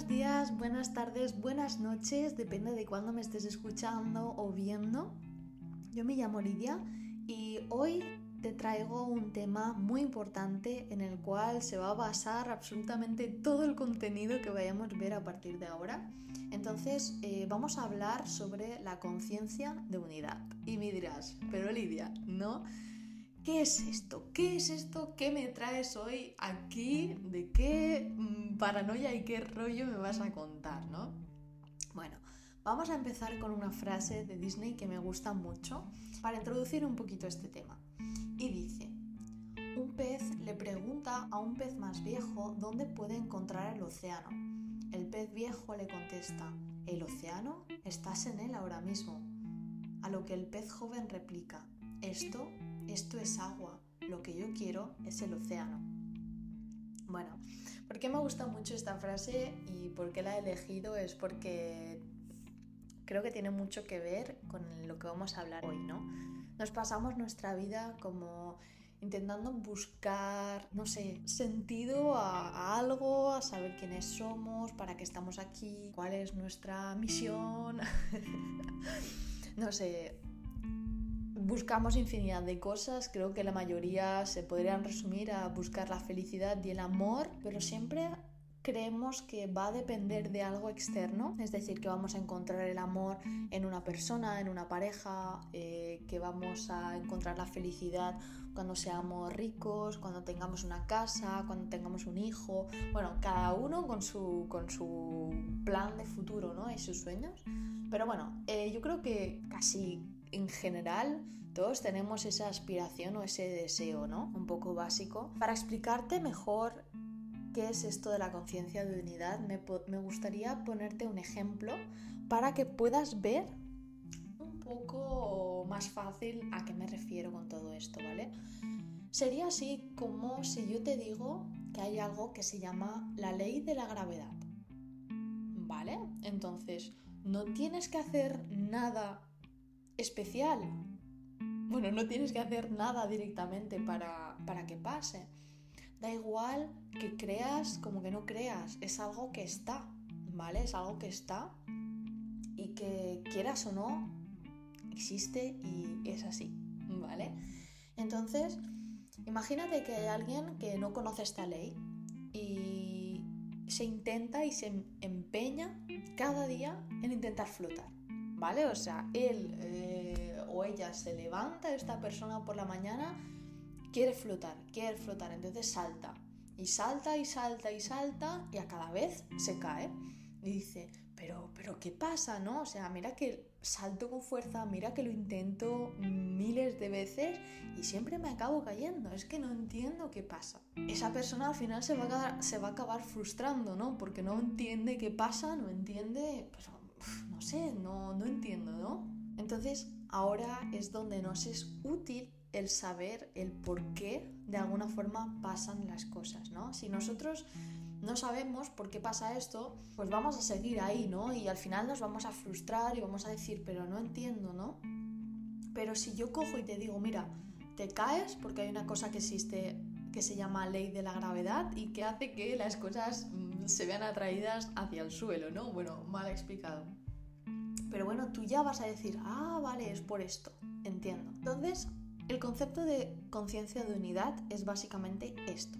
buenos días, buenas tardes, buenas noches, depende de cuándo me estés escuchando o viendo. Yo me llamo Lidia y hoy te traigo un tema muy importante en el cual se va a basar absolutamente todo el contenido que vayamos a ver a partir de ahora. Entonces eh, vamos a hablar sobre la conciencia de unidad. Y me dirás, pero Lidia, ¿no? ¿Qué es esto? ¿Qué es esto? ¿Qué me traes hoy aquí? ¿De qué mm, paranoia y qué rollo me vas a contar, no? Bueno, vamos a empezar con una frase de Disney que me gusta mucho para introducir un poquito este tema. Y dice, un pez le pregunta a un pez más viejo dónde puede encontrar el océano. El pez viejo le contesta, ¿el océano? Estás en él ahora mismo. A lo que el pez joven replica, esto esto es agua, lo que yo quiero es el océano. Bueno, ¿por qué me gusta mucho esta frase y por qué la he elegido? Es porque creo que tiene mucho que ver con lo que vamos a hablar hoy, ¿no? Nos pasamos nuestra vida como intentando buscar, no sé, sentido a, a, algo, a saber quiénes somos, para qué estamos aquí, cuál es nuestra misión. no sé, buscamos infinidad de cosas, creo que la mayoría se podrían resumir a buscar la felicidad y el amor, pero siempre creemos que va a depender de algo externo, es decir, que vamos a encontrar el amor en una persona, en una pareja, eh, que vamos a encontrar la felicidad cuando seamos ricos, cuando tengamos una casa, cuando tengamos un hijo, bueno, cada uno con su, con su plan de futuro ¿no? y sus sueños. Pero bueno, eh, yo creo que casi en general todos tenemos esa aspiración o ese deseo, ¿no? Un poco básico. Para explicarte mejor qué es esto de la conciencia de unidad, me, me, gustaría ponerte un ejemplo para que puedas ver un poco más fácil a qué me refiero con todo esto, ¿vale? Sería así como si yo te digo que hay algo que se llama la ley de la gravedad. ¿Vale? Entonces, no tienes que hacer nada especial. Bueno, no tienes que hacer nada directamente para, para que pase. Da igual que creas como que no creas, es algo que está, ¿vale? Es algo que está y que quieras o no, existe y es así, ¿vale? Entonces, imagínate que hay alguien que no conoce esta ley y se intenta y se empeña cada día en intentar flotar. ¿vale? O sea, él eh, o ella se levanta, esta persona por la mañana, quiere flotar, quiere flotar, entonces salta. Y salta y salta y salta y a cada vez se cae. Y dice, pero, pero ¿qué pasa, no? O sea, mira que salto con fuerza, mira que lo intento miles de veces y siempre me acabo cayendo. Es que no entiendo qué pasa. Esa persona al final se va a, se va a acabar frustrando, ¿no? Porque no entiende qué pasa, no entiende, pues, no sé, no, no entiendo, ¿no? Entonces ahora es donde nos es útil el saber el por qué de alguna forma pasan las cosas, ¿no? Si nosotros no sabemos por qué pasa esto, pues vamos a seguir ahí, ¿no? Y al final nos vamos a frustrar y vamos a decir, pero no entiendo, ¿no? Pero si yo cojo y te digo, mira, te caes porque hay una cosa que existe que se llama ley de la gravedad y que hace que las cosas mm, se vean atraídas hacia el suelo, ¿no? Bueno, mal explicado. Pero bueno, tú ya vas a decir, ah, vale, es por esto, entiendo. Entonces, el concepto de conciencia de unidad es básicamente esto.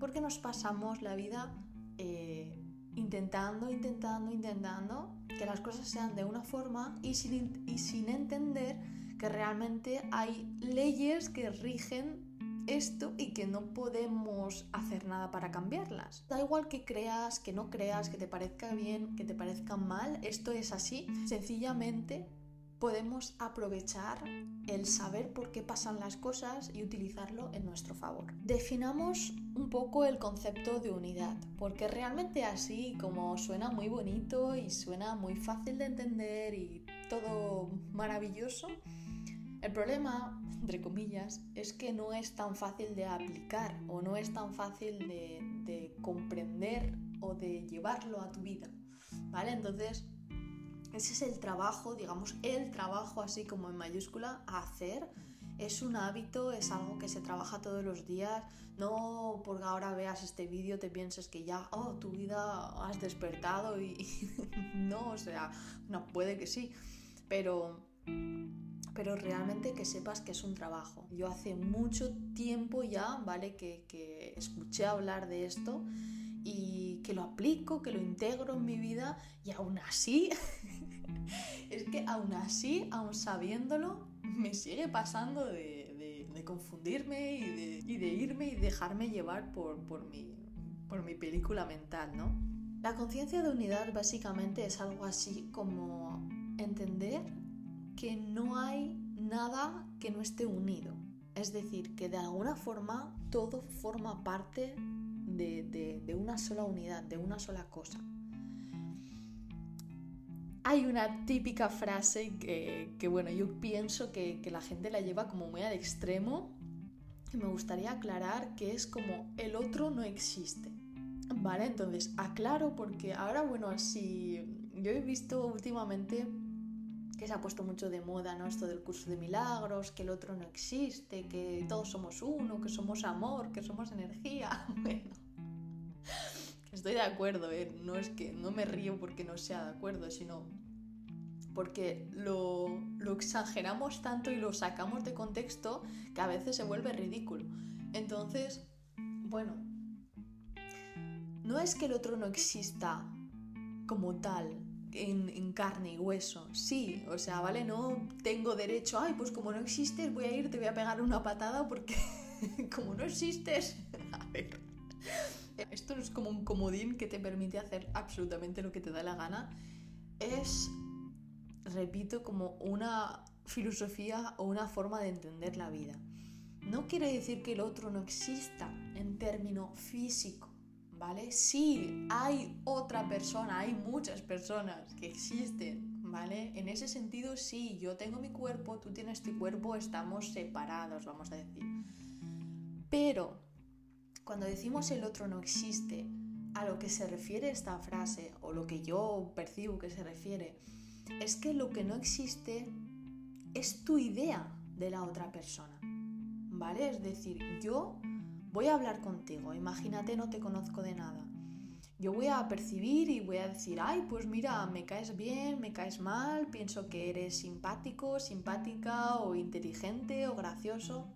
Porque nos pasamos la vida eh, intentando, intentando, intentando que las cosas sean de una forma y sin, y sin entender que realmente hay leyes que rigen esto y que no podemos hacer nada para cambiarlas. Da igual que creas, que no creas, que te parezca bien, que te parezca mal, esto es así. Sencillamente podemos aprovechar el saber por qué pasan las cosas y utilizarlo en nuestro favor. Definamos un poco el concepto de unidad, porque realmente así como suena muy bonito y suena muy fácil de entender y todo maravilloso, el problema, entre comillas, es que no es tan fácil de aplicar o no es tan fácil de, comprender o de llevarlo a tu vida, ¿vale? Entonces, ese es el trabajo, digamos, el trabajo así como en mayúscula hacer es un hábito, es algo que se trabaja todos los días. No porque ahora veas este vídeo te pienses que ya, oh, tu vida has despertado y, no, o sea, no, puede que sí, pero, pero realmente que sepas que es un trabajo. Yo hace mucho tiempo ya, ¿vale? Que, que escuché hablar de esto y que lo aplico, que lo integro en mi vida y aún así, es que aún así, aún sabiéndolo, me sigue pasando de, confundirme y de, irme y dejarme llevar por, por, mi, por mi película mental, ¿no? La conciencia de unidad básicamente es algo así como entender que no hay nada que no esté unido. Es decir, que de alguna forma todo forma parte de, una sola unidad, de una sola cosa. Hay una típica frase que, bueno, yo pienso que, que, la gente la lleva como muy al extremo y me gustaría aclarar que es como el otro no existe. ¿Vale? Entonces, aclaro porque ahora, bueno, así yo he visto últimamente que se ha puesto mucho de moda, ¿no? Esto del curso de milagros, que el otro no existe, que todos somos uno, que somos amor, que somos energía. Bueno, estoy de acuerdo, ¿eh? No es que no me río porque no sea de acuerdo, sino porque lo, lo exageramos tanto y lo sacamos de contexto que a veces se vuelve ridículo. Entonces, bueno, no es que el otro no exista como tal, en, carne y hueso. Sí, o sea, ¿vale? No tengo derecho, ay, pues como no existes, voy a ir, te voy a pegar una patada porque como no existes. a ver. Esto no es como un comodín que te permite hacer absolutamente lo que te da la gana. Es, repito, como una filosofía o una forma de entender la vida. No quiere decir que el otro no exista en término físico ¿vale? Sí, hay otra persona, hay muchas personas que existen, ¿vale? En ese sentido, sí, yo tengo mi cuerpo, tú tienes tu cuerpo, estamos separados, vamos a decir. Pero, cuando decimos el otro no existe, a lo que se refiere esta frase, o lo que yo percibo que se refiere, es que lo que no existe es tu idea de la otra persona, ¿vale? Es decir, yo voy a hablar contigo, imagínate no te conozco de nada. Yo voy a percibir y voy a decir, ay, pues mira, me caes bien, me caes mal, pienso que eres simpático, simpática o inteligente o gracioso,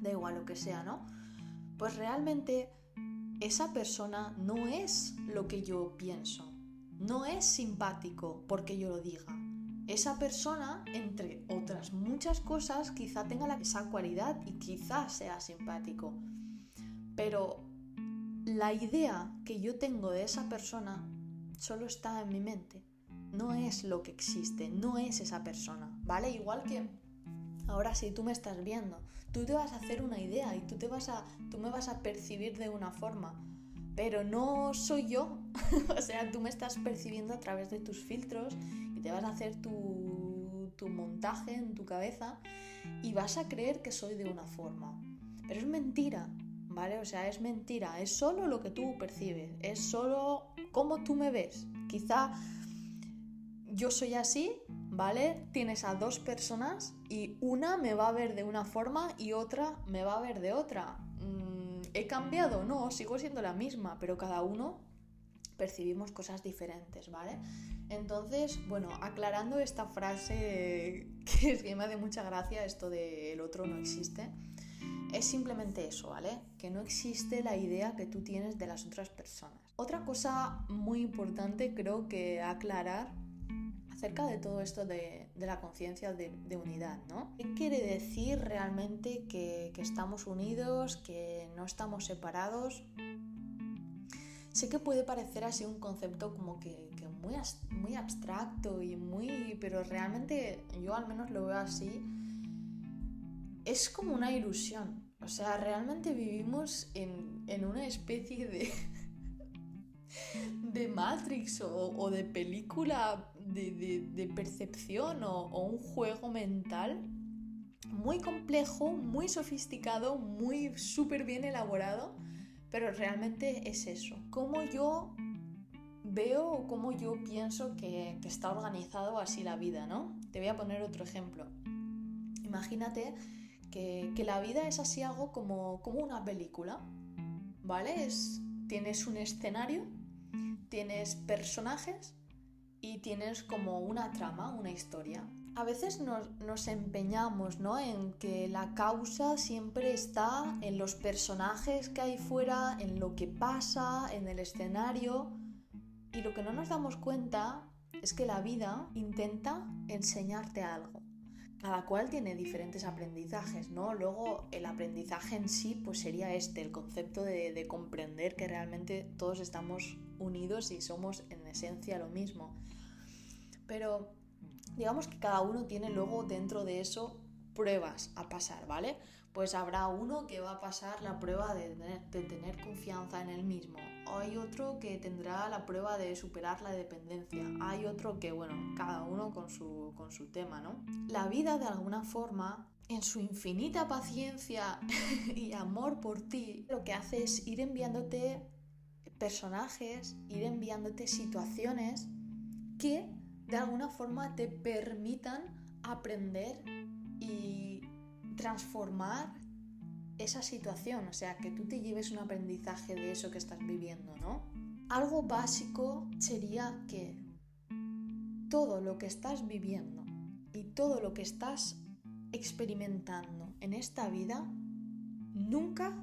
da igual lo que sea, ¿no? Pues realmente esa persona no es lo que yo pienso, no es simpático porque yo lo diga. Esa persona, entre otras muchas cosas, quizá tenga esa cualidad y quizá sea simpático. Pero la idea que yo tengo de esa persona solo está en mi mente. No es lo que existe, no es esa persona, ¿vale? Igual que ahora si tú me estás viendo, tú te vas a hacer una idea y tú, te vas a, tú me vas a percibir de una forma, pero no soy yo. o sea, tú me estás percibiendo a través de tus filtros y te vas a hacer tu, tu montaje en tu cabeza y vas a creer que soy de una forma. Pero es mentira, ¿vale? O sea, es mentira, es solo lo que tú percibes, es solo cómo tú me ves. Quizá yo soy así, ¿vale? Tienes a dos personas y una me va a ver de una forma y otra me va a ver de otra. Mm, ¿He cambiado? No, sigo siendo la misma, pero cada uno percibimos cosas diferentes, ¿vale? Entonces, bueno, aclarando esta frase que es que me hace mucha gracia, esto de el otro no existe es simplemente eso, ¿vale? Que no existe la idea que tú tienes de las otras personas. Otra cosa muy importante creo que aclarar acerca de todo esto de, la conciencia de, unidad, ¿no? ¿Qué quiere decir realmente que, estamos unidos, que no estamos separados? Sé que puede parecer así un concepto como que, muy, muy abstracto y muy... pero realmente yo al menos lo veo así. Es como una ilusión, o sea, realmente vivimos en, una especie de, de Matrix o, de película de, percepción o, un juego mental muy complejo, muy sofisticado, muy súper bien elaborado, pero realmente es eso. Cómo yo veo o cómo yo pienso que, que está organizado así la vida, ¿no? Te voy a poner otro ejemplo. Imagínate que, la vida es así algo como, como una película, ¿vale? Es, tienes un escenario, tienes personajes y tienes como una trama, una historia. A veces nos, empeñamos ¿no? en que la causa siempre está en los personajes que hay fuera, en lo que pasa, en el escenario. Y lo que no nos damos cuenta es que la vida intenta enseñarte algo cada cual tiene diferentes aprendizajes, ¿no? Luego el aprendizaje en sí pues sería este, el concepto de, comprender que realmente todos estamos unidos y somos en esencia lo mismo. Pero digamos que cada uno tiene luego dentro de eso pruebas a pasar, ¿vale? Pues habrá uno que va a pasar la prueba de tener confianza en él mismo, hay otro que tendrá la prueba de superar la dependencia, hay otro que, bueno, cada uno con su, con su tema, ¿no? La vida de alguna forma, en su infinita paciencia y amor por ti, lo que hace es ir enviándote personajes, ir enviándote situaciones que de alguna forma te permitan aprender y transformar esa situación, o sea, que tú te lleves un aprendizaje de eso que estás viviendo, ¿no? Algo básico sería que todo lo que estás viviendo y todo lo que estás experimentando en esta vida, nunca,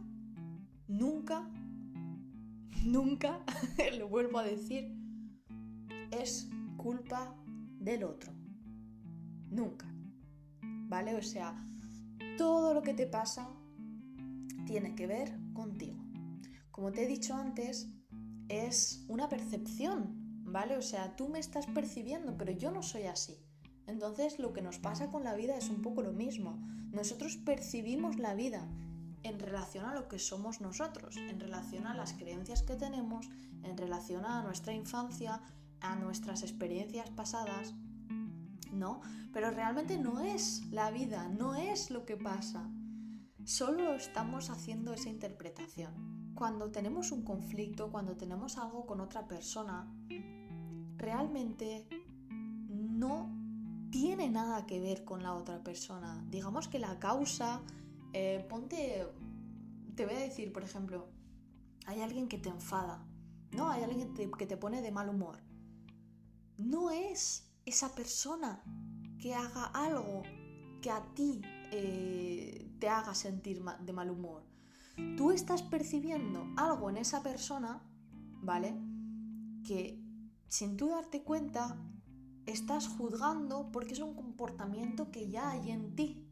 nunca, nunca, lo vuelvo a decir, es culpa del otro. Nunca. ¿Vale? O sea, todo lo que te pasa tiene que ver contigo. Como te he dicho antes, es una percepción, ¿vale? O sea, tú me estás percibiendo, pero yo no soy así. Entonces lo que nos pasa con la vida es un poco lo mismo. Nosotros percibimos la vida en relación a lo que somos nosotros, en relación a las creencias que tenemos, en relación a nuestra infancia, a nuestras experiencias pasadas, ¿no? Pero realmente no es la vida, no es lo que pasa. Solo estamos haciendo esa interpretación. Cuando tenemos un conflicto, cuando tenemos algo con otra persona, realmente no tiene nada que ver con la otra persona. Digamos que la causa, eh, ponte, te voy a decir, por ejemplo, hay alguien que te enfada, ¿no? Hay alguien que te, pone de mal humor. No es esa persona que haga algo que a ti eh, te haga sentir de mal humor. Tú estás percibiendo algo en esa persona, ¿vale? Que sin tú darte cuenta estás juzgando porque es un comportamiento que ya hay en ti.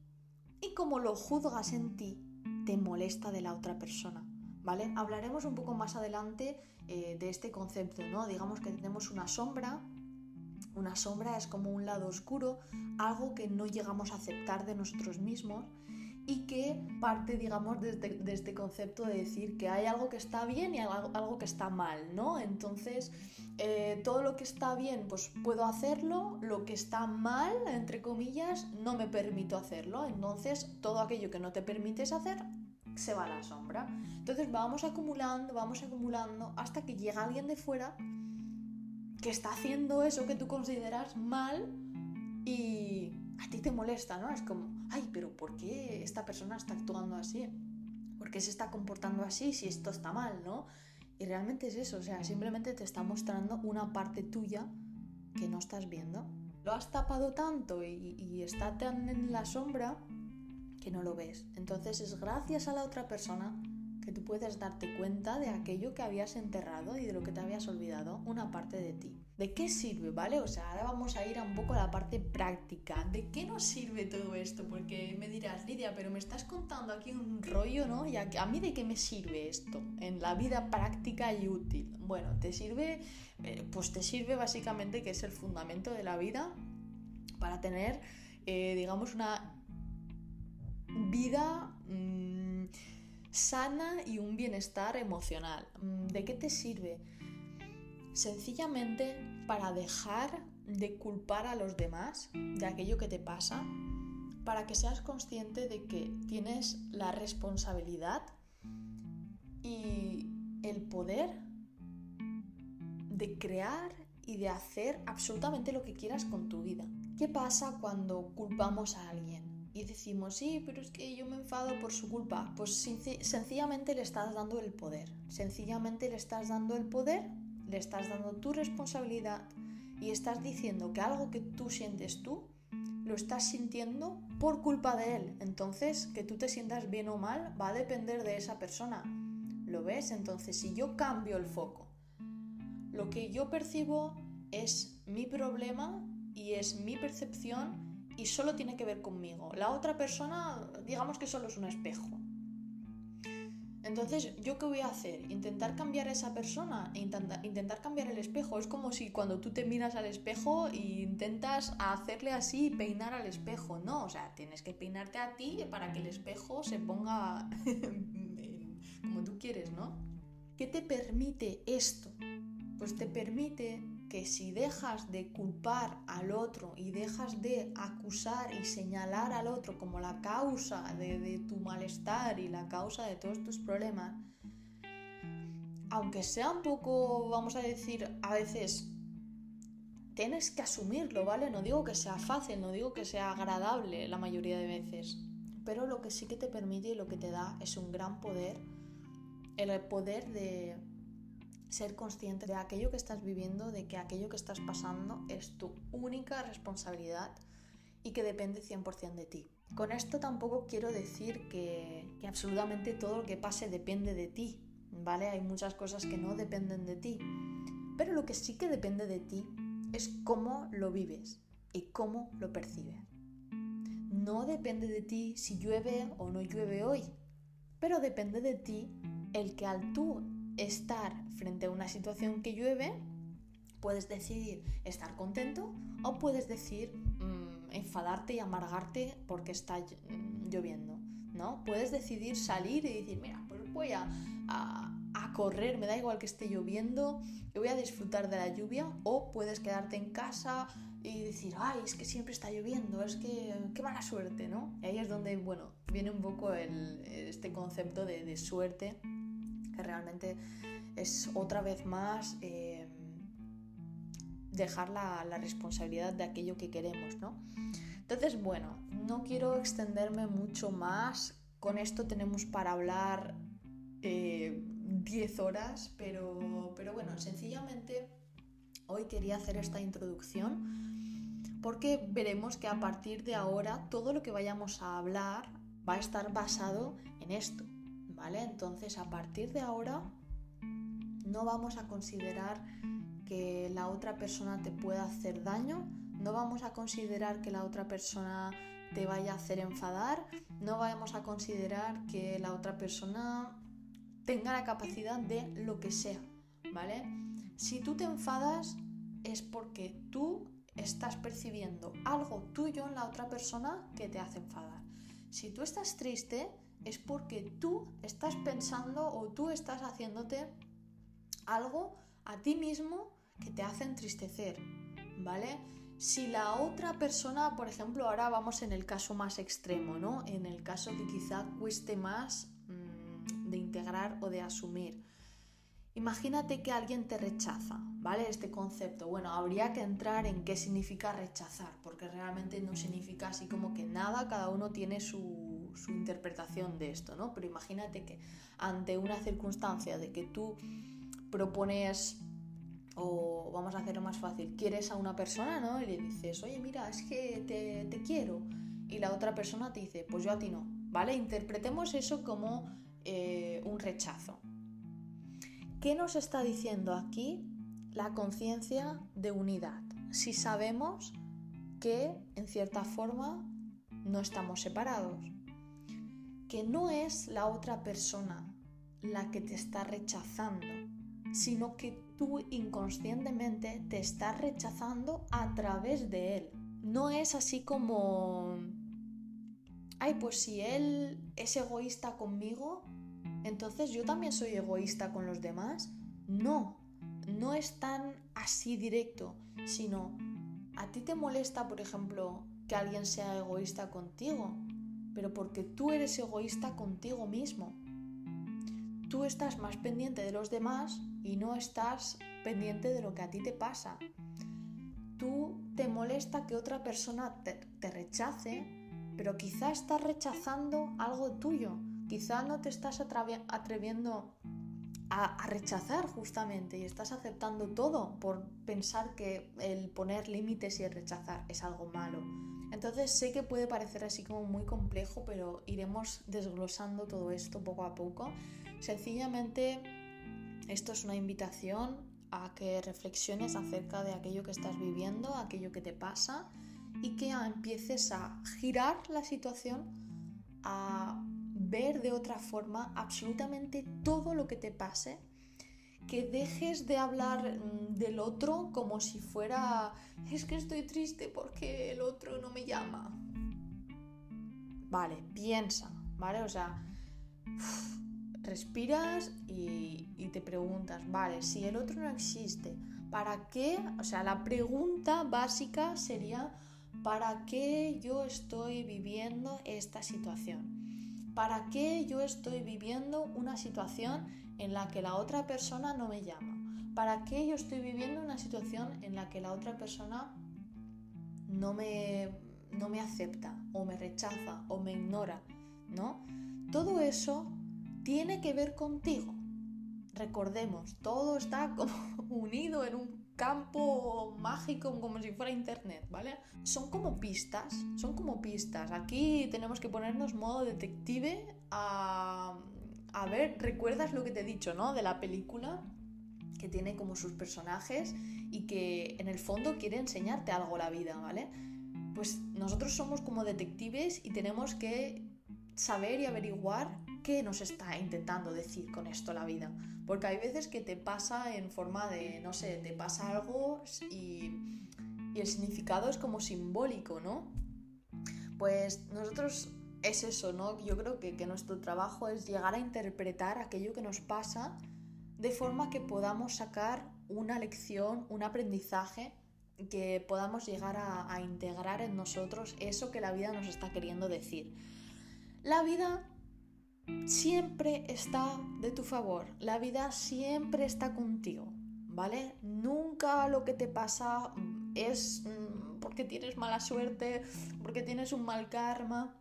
Y como lo juzgas en ti, te molesta de la otra persona. ¿Vale? Hablaremos un poco más adelante eh, de este concepto, ¿no? Digamos que tenemos una sombra, una sombra es como un lado oscuro, algo que no llegamos a aceptar de nosotros mismos y que parte, digamos, este, de este, concepto de decir que hay algo que está bien y algo, algo que está mal, ¿no? Entonces, eh, todo lo que está bien, pues puedo hacerlo, lo que está mal, entre comillas, no me permito hacerlo. Entonces, todo aquello que no te permites hacer, se va a la sombra. Entonces, vamos acumulando, vamos acumulando, hasta que llega alguien de fuera que está haciendo eso que tú consideras mal y a ti te molesta, ¿no? Es como, ay, pero ¿por qué esta persona está actuando así? ¿Por qué se está comportando así si esto está mal, ¿no? Y realmente es eso, o sea, simplemente te está mostrando una parte tuya que no estás viendo. Lo has tapado tanto y, y está tan en la sombra que no lo ves. Entonces es gracias a la otra persona que tú puedes darte cuenta de aquello que habías enterrado y de lo que te habías olvidado, una parte de ti. ¿De qué sirve, vale? O sea, ahora vamos a ir un poco a la parte práctica. ¿De qué nos sirve todo esto? Porque me dirás, Lidia, pero me estás contando aquí un rollo, ¿no? ¿Y a, a mí de qué me sirve esto en la vida práctica y útil? Bueno, te sirve, eh, pues te sirve básicamente que es el fundamento de la vida para tener, eh, digamos, una vida... Mm, sana y un bienestar emocional. Mm, ¿De qué te sirve? Sencillamente para dejar de culpar a los demás de aquello que te pasa, para que seas consciente de que tienes la responsabilidad y el poder de crear y de hacer absolutamente lo que quieras con tu vida. ¿Qué pasa cuando culpamos a alguien? Y decimos, sí, pero es que yo me enfado por su culpa. Pues sencillamente le estás dando el poder. Sencillamente le estás dando el poder, le estás dando tu responsabilidad y estás diciendo que algo que tú sientes tú, lo estás sintiendo por culpa de él. Entonces, que tú te sientas bien o mal va a depender de esa persona. ¿Lo ves? Entonces, si yo cambio el foco, lo que yo percibo es mi problema y es mi percepción y solo tiene que ver conmigo. La otra persona, digamos que solo es un espejo. Entonces, ¿yo qué voy a hacer? ¿Intentar cambiar a esa persona? E intentar, cambiar el espejo. Es como si cuando tú te miras al espejo e intentas hacerle así peinar al espejo. No, o sea, tienes que peinarte a ti para que el espejo se ponga como tú quieres, ¿no? ¿Qué te permite esto? Pues te permite que si dejas de culpar al otro y dejas de acusar y señalar al otro como la causa de, tu malestar y la causa de todos tus problemas, aunque sea un poco, vamos a decir, a veces tienes que asumirlo, ¿vale? No digo que sea fácil, no digo que sea agradable la mayoría de veces, pero lo que sí que te permite y lo que te da es un gran poder, el poder de ser consciente de aquello que estás viviendo, de que aquello que estás pasando es tu única responsabilidad y que depende 100% de ti. Con esto tampoco quiero decir que, absolutamente todo lo que pase depende de ti, ¿vale? Hay muchas cosas que no dependen de ti, pero lo que sí que depende de ti es cómo lo vives y cómo lo percibes. No depende de ti si llueve o no llueve hoy, pero depende de ti el que al tú estar frente a una situación que llueve, puedes decidir estar contento o puedes decir mm, enfadarte y amargarte porque está mm, lloviendo, ¿no? Puedes decidir salir y decir, mira, pues voy a, a, correr, me da igual que esté lloviendo, yo voy a disfrutar de la lluvia o puedes quedarte en casa y decir, ay, es que siempre está lloviendo, es que qué mala suerte, ¿no? Y ahí es donde, bueno, viene un poco el, este concepto de, de suerte realmente es otra vez más eh, dejar la, responsabilidad de aquello que queremos, ¿no? Entonces, bueno, no quiero extenderme mucho más. Con esto tenemos para hablar 10 eh, horas, pero, pero bueno, sencillamente hoy quería hacer esta introducción porque veremos que a partir de ahora todo lo que vayamos a hablar va a estar basado en esto, ¿vale? Entonces, a partir de ahora, no vamos a considerar que la otra persona te pueda hacer daño, no vamos a considerar que la otra persona te vaya a hacer enfadar, no vamos a considerar que la otra persona tenga la capacidad de lo que sea, ¿vale? Si tú te enfadas es porque tú estás percibiendo algo tuyo en la otra persona que te hace enfadar. Si tú estás triste es porque tú estás pensando o tú estás haciéndote algo a ti mismo que te hace entristecer, ¿vale? Si la otra persona, por ejemplo, ahora vamos en el caso más extremo, ¿no? En el caso que quizá cueste más mm, de integrar o de asumir. Imagínate que alguien te rechaza, ¿vale? Este concepto. Bueno, habría que entrar en qué significa rechazar, porque realmente no significa así como que nada, cada uno tiene su, su interpretación de esto, ¿no? Pero imagínate que ante una circunstancia de que tú propones o vamos a hacerlo más fácil, quieres a una persona, ¿no? Y le dices, oye, mira, es que te, quiero. Y la otra persona te dice, pues yo a ti no, ¿vale? Interpretemos eso como eh, un rechazo. ¿Qué nos está diciendo aquí la conciencia de unidad? Si sabemos que, en cierta forma, no estamos separados. Que no es la otra persona la que te está rechazando, sino que tú inconscientemente te estás rechazando a través de él. No es así como, ay, pues si él es egoísta conmigo, entonces yo también soy egoísta con los demás. No, no es tan así directo, sino a ti te molesta, por ejemplo, que alguien sea egoísta contigo, pero porque tú eres egoísta contigo mismo. Tú estás más pendiente de los demás y no estás pendiente de lo que a ti te pasa. Tú te molesta que otra persona te, rechace pero quizá estás rechazando algo tuyo, quizá no te estás atreviendo a, rechazar justamente y estás aceptando todo por pensar que el poner límites y el rechazar es algo malo. Entonces sé que puede parecer así como muy complejo, pero iremos desglosando todo esto poco a poco. Sencillamente esto es una invitación a que reflexiones acerca de aquello que estás viviendo, aquello que te pasa y que empieces a girar la situación, a ver de otra forma absolutamente todo lo que te pase, que dejes de hablar mm, del otro como si fuera, es que estoy triste porque el otro no me llama. Vale, piensa, ¿vale? O sea, respiras y, y te preguntas, vale, si el otro no existe, ¿para qué? O sea, la pregunta básica sería, ¿para qué yo estoy viviendo esta situación? ¿Para qué yo estoy viviendo una situación en la que la otra persona no me llama? ¿Para qué yo estoy viviendo una situación en la que la otra persona no me, no me acepta o me rechaza o me ignora? ¿No? Todo eso tiene que ver contigo. Recordemos, todo está unido en un campo mágico como si fuera internet, ¿vale? Son como pistas, son como pistas. Aquí tenemos que ponernos modo detective a, a ver, ¿recuerdas lo que te he dicho, ¿no? De la película que tiene como sus personajes y que en el fondo quiere enseñarte algo la vida, ¿vale? Pues nosotros somos como detectives y tenemos que saber y averiguar qué nos está intentando decir con esto la vida. Porque hay veces que te pasa en forma de, no sé, te pasa algo y, el significado es como simbólico, ¿no? Pues nosotros es eso, ¿no? Yo creo que, que nuestro trabajo es llegar a interpretar aquello que nos pasa de forma que podamos sacar una lección, un aprendizaje, que podamos llegar a, a integrar en nosotros eso que la vida nos está queriendo decir. La vida siempre está de tu favor, la vida siempre está contigo, ¿vale? Nunca lo que te pasa es mm, porque tienes mala suerte, porque tienes un mal karma,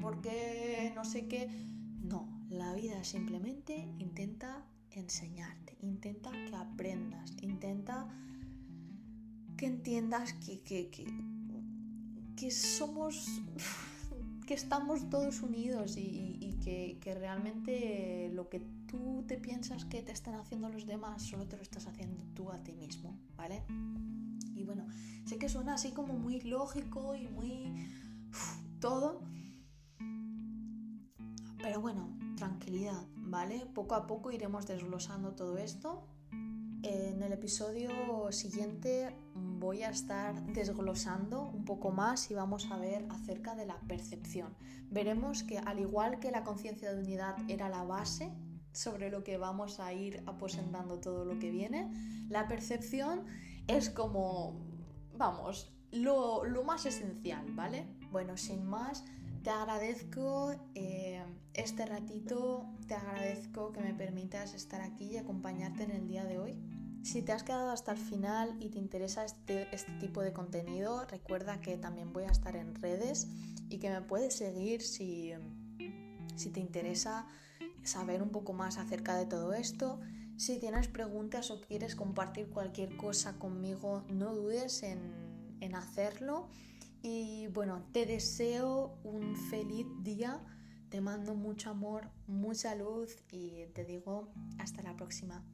porque no sé qué. No, la vida simplemente intenta enseñarte, intenta que aprendas, intenta que entiendas que, que, que, que somos que estamos todos unidos y, que, realmente lo que tú te piensas que te están haciendo los demás, solo te lo estás haciendo tú a ti mismo, ¿vale? Y bueno, sé que suena así como muy lógico y muy todo, pero bueno, tranquilidad, ¿vale? Poco a poco iremos desglosando todo esto. En el episodio siguiente voy a estar desglosando un poco más y vamos a ver acerca de la percepción. Veremos que al igual que la conciencia de unidad era la base sobre lo que vamos a ir aposentando todo lo que viene, la percepción es como, vamos, lo, más esencial, ¿vale? Bueno, sin más, te agradezco eh, este ratito, te agradezco que me permitas estar aquí y acompañarte en el día de hoy. Si te has quedado hasta el final y te interesa este, este, tipo de contenido, recuerda que también voy a estar en redes y que me puedes seguir si, si te interesa saber un poco más acerca de todo esto. Si tienes preguntas o quieres compartir cualquier cosa conmigo, no dudes en, en hacerlo. Y bueno, te deseo un feliz día, te mando mucho amor, mucha luz y te digo hasta la próxima.